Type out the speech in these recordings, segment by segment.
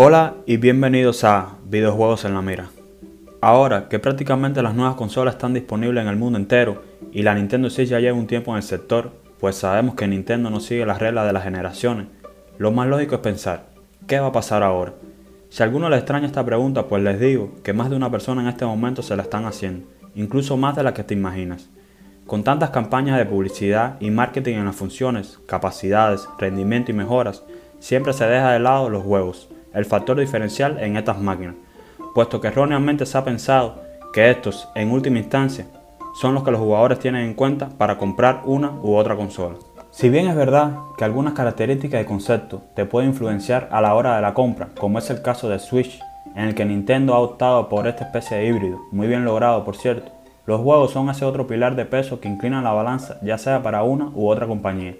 Hola y bienvenidos a Videojuegos en la Mira. Ahora que prácticamente las nuevas consolas están disponibles en el mundo entero y la Nintendo Switch ya lleva un tiempo en el sector, pues sabemos que Nintendo no sigue las reglas de las generaciones, lo más lógico es pensar, ¿qué va a pasar ahora? Si a alguno le extraña esta pregunta, pues les digo que más de una persona en este momento se la están haciendo, incluso más de la que te imaginas. Con tantas campañas de publicidad y marketing en las funciones, capacidades, rendimiento y mejoras, siempre se deja de lado los juegos, el factor diferencial en estas máquinas, puesto que erróneamente se ha pensado que estos, en última instancia, son los que los jugadores tienen en cuenta para comprar una u otra consola. Si bien es verdad que algunas características de concepto te pueden influenciar a la hora de la compra, como es el caso de Switch, en el que Nintendo ha optado por esta especie de híbrido, muy bien logrado por cierto, los juegos son ese otro pilar de peso que inclina la balanza ya sea para una u otra compañía.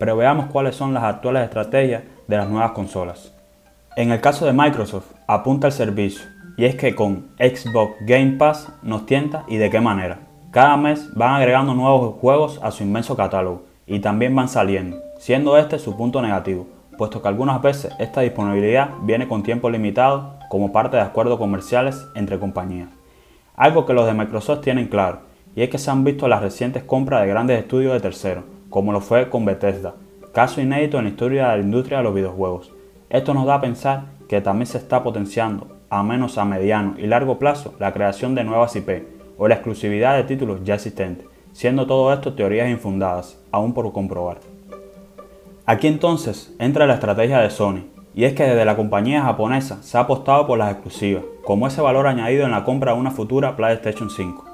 Pero veamos cuáles son las actuales estrategias de las nuevas consolas. En el caso de Microsoft, apunta al servicio, y es que con Xbox Game Pass nos tienta y de qué manera. Cada mes van agregando nuevos juegos a su inmenso catálogo y también van saliendo, siendo este su punto negativo, puesto que algunas veces esta disponibilidad viene con tiempo limitado como parte de acuerdos comerciales entre compañías. Algo que los de Microsoft tienen claro, y es que se han visto las recientes compras de grandes estudios de terceros, como lo fue con Bethesda, caso inédito en la historia de la industria de los videojuegos, esto nos da a pensar que también se está potenciando, a menos a mediano y largo plazo, la creación de nuevas IP o la exclusividad de títulos ya existentes, siendo todo esto teorías infundadas, aún por comprobar. Aquí entonces entra la estrategia de Sony, y es que desde la compañía japonesa se ha apostado por las exclusivas, como ese valor añadido en la compra de una futura PlayStation 5.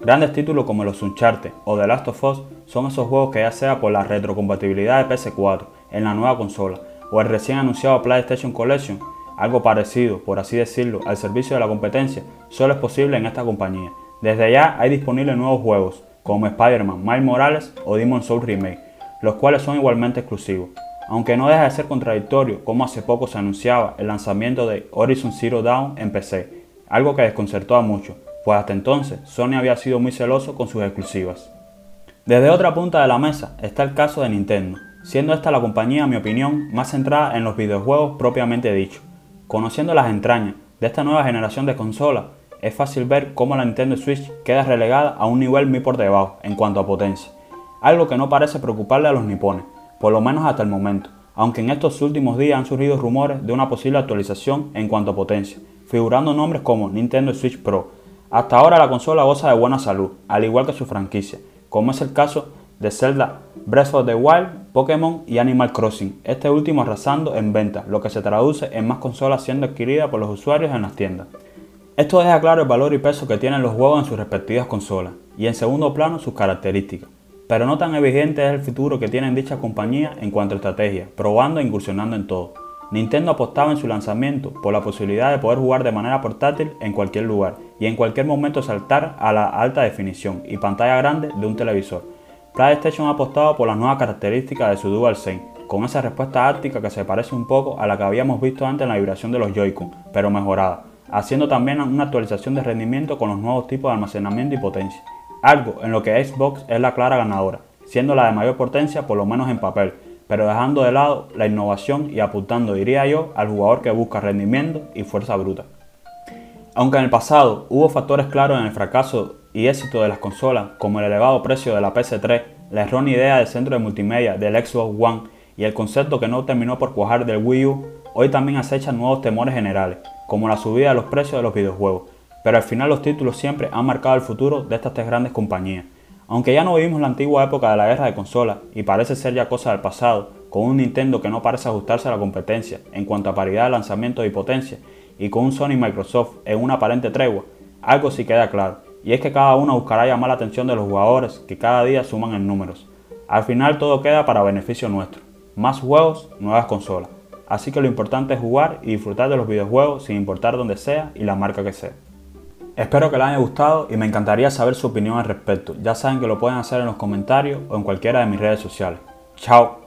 Grandes títulos como los Uncharted o The Last of Us son esos juegos que ya sea por la retrocompatibilidad de PS4 en la nueva consola, o el recién anunciado PlayStation Collection, algo parecido, por así decirlo, al servicio de la competencia, solo es posible en esta compañía. Desde ya hay disponibles nuevos juegos, como Spider-Man, Miles Morales o Demon Souls Remake, los cuales son igualmente exclusivos. Aunque no deja de ser contradictorio, como hace poco se anunciaba el lanzamiento de Horizon Zero Dawn en PC, algo que desconcertó a muchos, pues hasta entonces Sony había sido muy celoso con sus exclusivas. Desde otra punta de la mesa está el caso de Nintendo, siendo esta la compañía, a mi opinión, más centrada en los videojuegos propiamente dicho. Conociendo las entrañas de esta nueva generación de consolas, es fácil ver cómo la Nintendo Switch queda relegada a un nivel muy por debajo en cuanto a potencia, algo que no parece preocuparle a los nipones, por lo menos hasta el momento, aunque en estos últimos días han surgido rumores de una posible actualización en cuanto a potencia, figurando nombres como Nintendo Switch Pro. Hasta ahora la consola goza de buena salud, al igual que su franquicia, como es el caso de Zelda Breath of the Wild, Pokémon y Animal Crossing, este último arrasando en ventas, lo que se traduce en más consolas siendo adquiridas por los usuarios en las tiendas. Esto deja claro el valor y peso que tienen los juegos en sus respectivas consolas, y en segundo plano sus características. Pero no tan evidente es el futuro que tienen dichas compañías en cuanto a estrategia, probando e incursionando en todo. Nintendo apostaba en su lanzamiento por la posibilidad de poder jugar de manera portátil en cualquier lugar y en cualquier momento saltar a la alta definición y pantalla grande de un televisor, PlayStation ha apostado por las nuevas características de su DualSense, con esa respuesta áptica que se parece un poco a la que habíamos visto antes en la vibración de los Joy-Con, pero mejorada, haciendo también una actualización de rendimiento con los nuevos tipos de almacenamiento y potencia, algo en lo que Xbox es la clara ganadora, siendo la de mayor potencia por lo menos en papel, pero dejando de lado la innovación y apuntando, diría yo, al jugador que busca rendimiento y fuerza bruta. Aunque en el pasado hubo factores claros en el fracaso y éxito de las consolas, como el elevado precio de la PS3, la errónea idea del centro de multimedia del Xbox One y el concepto que no terminó por cuajar del Wii U, hoy también acechan nuevos temores generales, como la subida de los precios de los videojuegos. Pero al final los títulos siempre han marcado el futuro de estas tres grandes compañías. Aunque ya no vivimos la antigua época de la guerra de consolas y parece ser ya cosa del pasado, con un Nintendo que no parece ajustarse a la competencia en cuanto a paridad de lanzamiento y potencia, y con un Sony y Microsoft en una aparente tregua, algo sí queda claro, y es que cada uno buscará llamar la atención de los jugadores que cada día suman en números. Al final todo queda para beneficio nuestro. Más juegos, nuevas consolas. Así que lo importante es jugar y disfrutar de los videojuegos sin importar dónde sea y la marca que sea. Espero que les haya gustado y me encantaría saber su opinión al respecto. Ya saben que lo pueden hacer en los comentarios o en cualquiera de mis redes sociales. Chao.